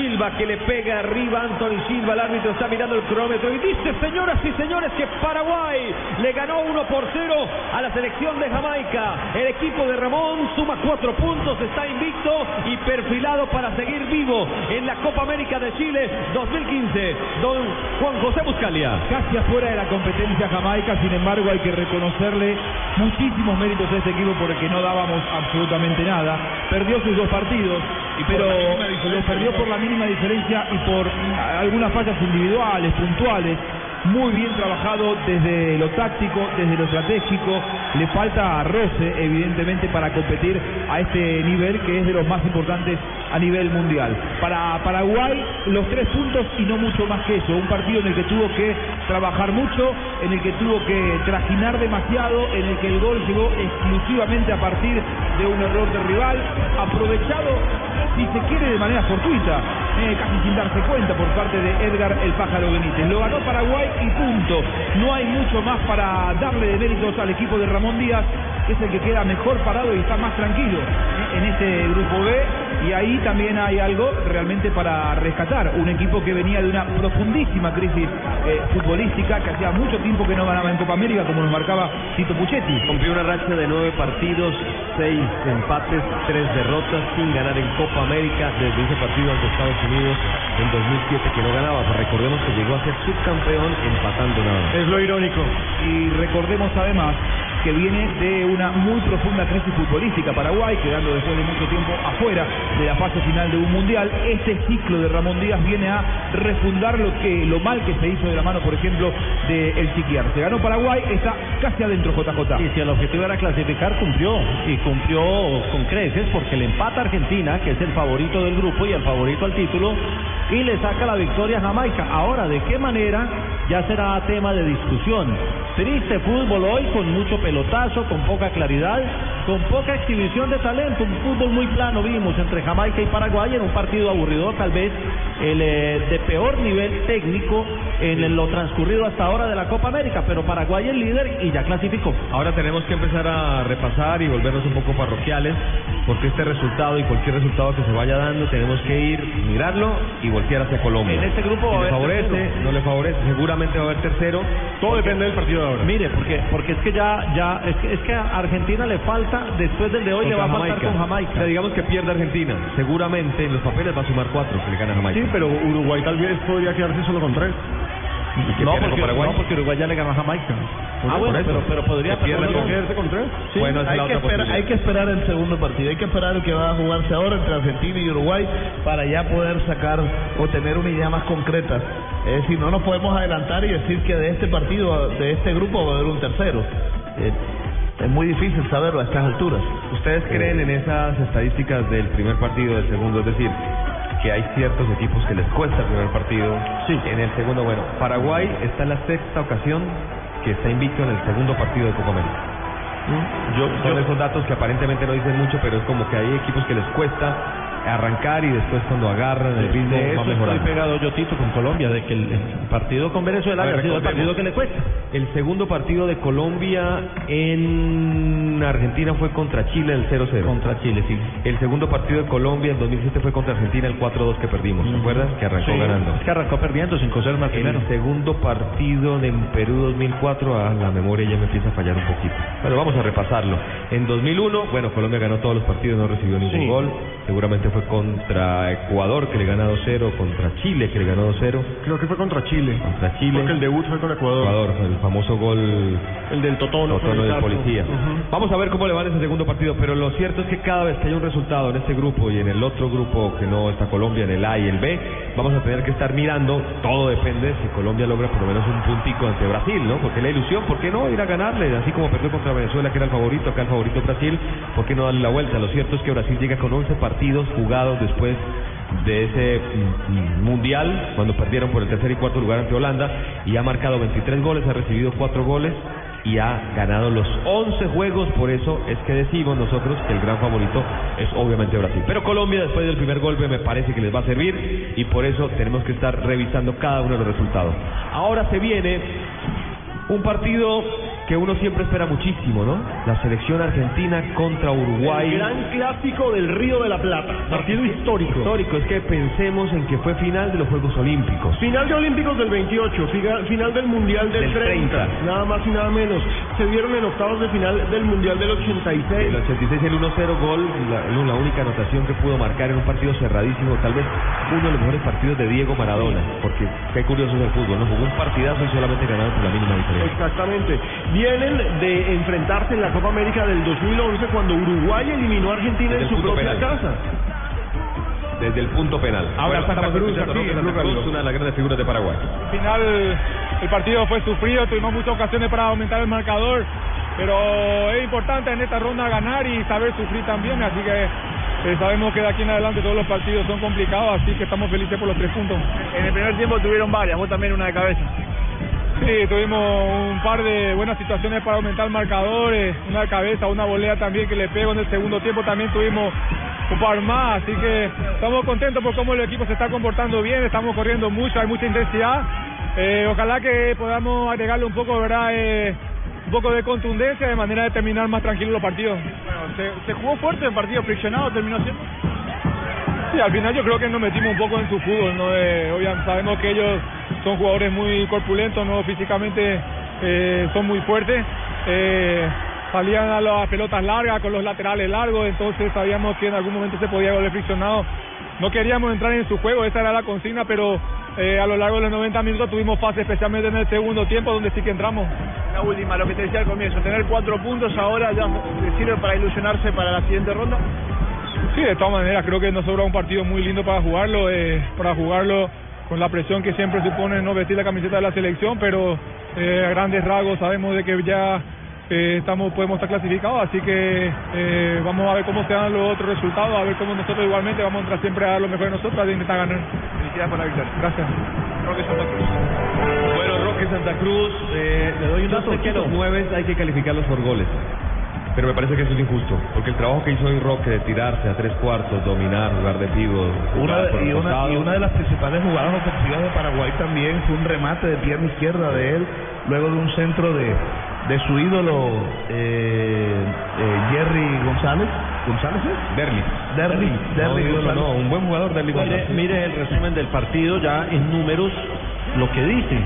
Silva que le pega arriba Anthony Silva, el árbitro está mirando el cronómetro y dice, señoras y señores, que Paraguay le ganó 1 por 0 a la selección de Jamaica. El equipo de Ramón suma cuatro puntos, está invicto y perfilado para seguir vivo en la Copa América de Chile 2015. Don Juan José Buscalia. Casi afuera de la competencia Jamaica, sin embargo hay que reconocerle muchísimos méritos a este equipo porque no dábamos absolutamente nada. Perdió sus dos partidos, pero los perdió por la mínima diferencia y por algunas fallas individuales, puntuales. Muy bien trabajado desde lo táctico, desde lo estratégico. Le falta roce, evidentemente, para competir a este nivel que es de los más importantes a nivel mundial. Para Paraguay, los tres puntos y no mucho más que eso. Un partido en el que tuvo que trabajar mucho, en el que tuvo que trajinar demasiado, en el que el gol llegó exclusivamente a partir de un error de rival, aprovechado si se quiere de manera fortuita, eh, casi sin darse cuenta por parte de Edgar el Pájaro Benítez. Lo ganó Paraguay y punto. No hay mucho más para darle de méritos al equipo de Ramón Díaz, que es el que queda mejor parado y está más tranquilo eh, en este grupo B. Y ahí también hay algo realmente para rescatar. Un equipo que venía de una profundísima crisis eh, futbolística, que hacía mucho tiempo que no ganaba en Copa América, como nos marcaba Tito Puchetti. Cumplió una racha de nueve partidos, seis empates, tres derrotas sin ganar en Copa América desde ese partido ante Estados Unidos en 2007 que no ganaba. Pues recordemos que llegó a ser subcampeón empatando nada. Es lo irónico. Y recordemos además que viene de una muy profunda crisis futbolística Paraguay, quedando después de mucho tiempo afuera de la fase final de un mundial. Este ciclo de Ramón Díaz viene a refundar lo que lo mal que se hizo de la mano, por ejemplo, de el Chiquiar. Se ganó Paraguay, está casi adentro JJ. Y si el objetivo era clasificar, cumplió. Y cumplió con creces porque le empata Argentina, que es el favorito del grupo y el favorito al título, y le saca la victoria a Jamaica. Ahora, ¿de qué manera? Ya será tema de discusión. Triste fútbol hoy, con mucho pelotazo, con poca claridad, con poca exhibición de talento. Un fútbol muy plano vimos entre Jamaica y Paraguay en un partido aburrido, tal vez el eh, de peor nivel técnico en lo transcurrido hasta ahora de la Copa América. Pero Paraguay es líder y ya clasificó. Ahora tenemos que empezar a repasar y volvernos un poco parroquiales, porque este resultado y cualquier resultado que se vaya dando, tenemos que ir, mirarlo y voltear hacia Colombia. En este grupo va a Si le favorece, tercero. no le favorece, seguramente va a haber tercero. Todo depende del partido de ahora. Mire, porque porque es que ya ya es que, es que a Argentina le falta después del de hoy le va a faltar con O Jamaica. sea, digamos que pierde Argentina. Seguramente en los papeles va a sumar cuatro que le gana a Jamaica. Sí, pero Uruguay tal vez podría quedarse solo con tres. ¿Y que no, con porque, Paraguay? no, porque Uruguay ya le ganó a Jamaica. Por ah, bueno, pero, pero podría Que con- quedarse con tres? Bueno, es la hay, que otra esperar, hay que esperar el segundo partido, hay que esperar el que va a jugarse ahora entre Argentina y Uruguay para ya poder sacar o tener una idea más concreta. Es decir, no nos podemos adelantar y decir que de este partido, de este grupo va a haber un tercero. Eh, es muy difícil saberlo a estas alturas. ¿Ustedes creen en esas estadísticas del primer partido, del segundo? Es decir, que hay ciertos equipos que les cuesta el primer partido. Sí. En el segundo, bueno, Paraguay está en la sexta ocasión que está invicto en el segundo partido de Copa América. Yo, Son yo- esos datos que aparentemente no dicen mucho, pero es como que hay equipos que les cuesta arrancar y después cuando agarran el ritmo de va eso estoy mejorando. pegado yo Tito con Colombia de que el, el partido con Venezuela ver, ha sido el partido que le cuesta. El segundo partido de Colombia en Argentina fue contra Chile el 0-0. Contra Chile, sí. El segundo partido de Colombia en 2007 fue contra Argentina el 4-2 que perdimos, ¿se acuerdan? Que arrancó Sí, ganando. Es que arrancó perdiendo sin coser más primero. El segundo partido en Perú 2004, a la memoria ya me empieza a fallar un poquito. Pero vamos a repasarlo. En 2001, bueno, Colombia ganó todos los partidos, no recibió ningún Sí. gol. Seguramente fue contra Ecuador que le ganó 2-0, contra Chile que le ganó 2-0, Creo que fue contra Chile. contra Chile. Porque el debut fue con Ecuador. Ecuador, el famoso gol El del Totono. Totono el del policía. Ujú. Vamos a ver cómo le va en ese segundo partido, pero lo cierto es que cada vez que hay un resultado en este grupo y en el otro grupo que no está Colombia, en el A y el B, vamos a tener que estar mirando, todo depende si Colombia logra por lo menos un puntico ante Brasil, ¿no? Porque la ilusión, ¿por qué no ir a ganarle? Así como perdió contra Venezuela, que era el favorito, acá el favorito Brasil, ¿por qué no darle la vuelta? Lo cierto es que Brasil llega con 11 partidos jugados después de ese mm, mm, mundial cuando perdieron por el tercer y cuarto lugar ante Holanda y ha marcado 23 goles, ha recibido 4 goles y ha ganado los 11 juegos, por eso es que decimos nosotros que el gran favorito es obviamente Brasil. Pero Colombia después del primer golpe me parece que les va a servir y por eso tenemos que estar revisando cada uno de los resultados. Ahora se viene un partido que uno siempre espera muchísimo, ¿no? La selección argentina contra Uruguay. El gran clásico del Río de la Plata. Partido histórico. Histórico, es que pensemos en que fue final de los Juegos Olímpicos. Final de Olímpicos del 28, figa- final del Mundial del, Del 30, 30. nada más y nada menos. Se vieron en octavos de final del Mundial del 86. El 86 el 1-0 gol, la, la única anotación que pudo marcar en un partido cerradísimo, tal vez uno de los mejores partidos de Diego Maradona, porque qué curioso es el fútbol, ¿no? Jugó un partidazo y solamente ganaron por la mínima diferencia. Exactamente. Vienen de enfrentarse en la Copa América del 2011 cuando Uruguay eliminó a Argentina Desde en su propia penal. casa. Desde el punto penal. Ahora Santa estamos Cruz, aquí Santa Cruz, Radio. una de las grandes figuras de Paraguay. Al final el partido fue sufrido, tuvimos muchas ocasiones para aumentar el marcador, pero es importante en esta ronda ganar y saber sufrir también, así que eh, sabemos que de aquí en adelante todos los partidos son complicados, así que estamos felices por los tres puntos. En el primer tiempo tuvieron varias, vos también una de cabeza. Sí, tuvimos un par de buenas situaciones para aumentar el marcador, eh, una cabeza, una volea también que le pego en el segundo tiempo, también tuvimos un par más, así que estamos contentos por cómo el equipo se está comportando bien, estamos corriendo mucho, hay mucha intensidad, Eh, ojalá que podamos agregarle un poco, ¿verdad? Eh, un poco de contundencia de manera de terminar más tranquilos los partidos. Bueno, se, se jugó fuerte el partido friccionado, terminó siendo. Sí, al final yo creo que nos metimos un poco en su fútbol, ¿no? Eh, obviamente sabemos que ellos son jugadores muy corpulentos, ¿no? Físicamente eh, son muy fuertes. Eh, salían a las pelotas largas con los laterales largos, entonces sabíamos que en algún momento se podía volver friccionado. No queríamos entrar en su juego, esa era la consigna, pero eh, a lo largo de los 90 minutos tuvimos fase, especialmente en el segundo tiempo, donde sí que entramos. La última, lo que te decía al comienzo, tener cuatro puntos ahora ya sirve para ilusionarse para la siguiente ronda. Sí, de todas maneras, creo que nos sobra un partido muy lindo para jugarlo, eh, para jugarlo con la presión que siempre supone no vestir la camiseta de la selección, pero eh, a grandes rasgos sabemos de que ya eh, estamos podemos estar clasificados, así que eh, vamos a ver cómo se dan los otros resultados, a ver cómo nosotros igualmente vamos a entrar siempre a dar lo mejor de nosotros a intentar ganar. Felicidades por la victoria. Gracias. Roque Santa Cruz. Bueno, Roque Santa Cruz, eh, le doy un dato que los nueve hay que calificarlos por goles. Pero me parece que eso es injusto, porque el trabajo que hizo hoy Roque de tirarse a tres cuartos, dominar, jugar de pívot, Una de- y, una, y una de las principales jugadas ofensivas de Paraguay también fue un remate de pierna izquierda de él, luego de un centro de, de su ídolo eh, eh, Jerry González. ¿González es? Derlis. Derlis. No, Derlis ídolo González. no, un buen jugador, Derlis Mire, González. mire el resumen del partido ya en números, lo que dice.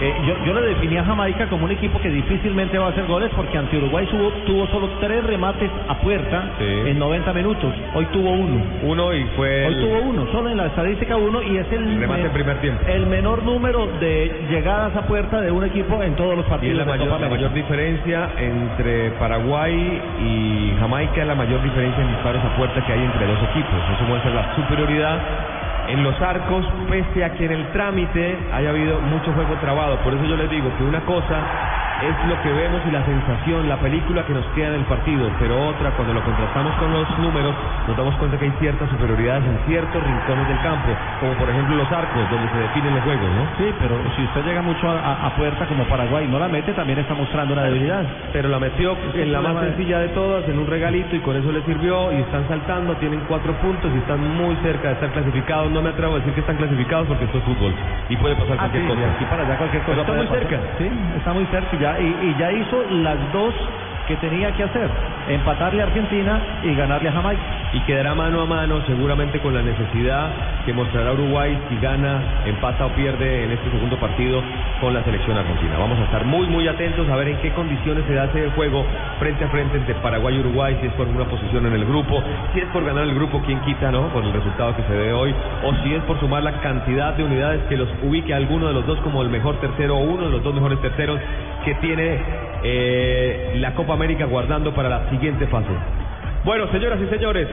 Eh, yo, yo le definí a Jamaica como un equipo que difícilmente va a hacer goles porque ante Uruguay tuvo, tuvo solo tres remates a puerta Sí. en 90 minutos. Hoy tuvo uno. Uno y fue Hoy el tuvo uno, solo en la estadística uno y es el, remate en primer tiempo. el menor número de llegadas a puerta de un equipo en todos los Y es partidos la de mayor, Copa la mayor diferencia entre Paraguay y Jamaica, es la mayor diferencia en disparos a puerta que hay entre dos equipos. Eso muestra la superioridad en los arcos, pese a que en el trámite haya habido mucho juego trabado. Por eso yo les digo que una cosa es lo que vemos y la sensación, la película que nos queda en el partido, pero otra, cuando lo contrastamos con los números, nos damos cuenta que hay ciertas superioridades en ciertos rincones del campo, como por ejemplo los arcos, donde se definen los juegos, ¿no? Sí, pero si usted llega mucho a, a- puerta como Paraguay y no la mete, también está mostrando una debilidad. pero la metió en la más sencilla de todas, en un regalito y con eso le sirvió y están saltando, tienen cuatro puntos y están muy cerca de estar clasificados. No me atrevo a decir que están clasificados porque esto es fútbol y puede pasar Ah, sí, cualquier cosa. de aquí para allá cualquier cosa. Pero está muy pasar. cerca. Sí, está muy cerca y ya, y, y ya hizo las dos que tenía que hacer, empatarle a Argentina y ganarle a Jamaica. Y quedará mano a mano seguramente con la necesidad que mostrará Uruguay si gana, empata o pierde en este segundo partido con la selección argentina. Vamos a estar muy muy atentos a ver en qué condiciones se da ese juego frente a frente entre Paraguay y Uruguay, si es por una posición en el grupo, si es por ganar el grupo, quién quita, ¿no? Por el resultado que se dé hoy, o si es por sumar la cantidad de unidades que los ubique a alguno de los dos como el mejor tercero o uno de los dos mejores terceros que tiene eh, la Copa América guardando para la siguiente fase. Bueno, señoras y señores,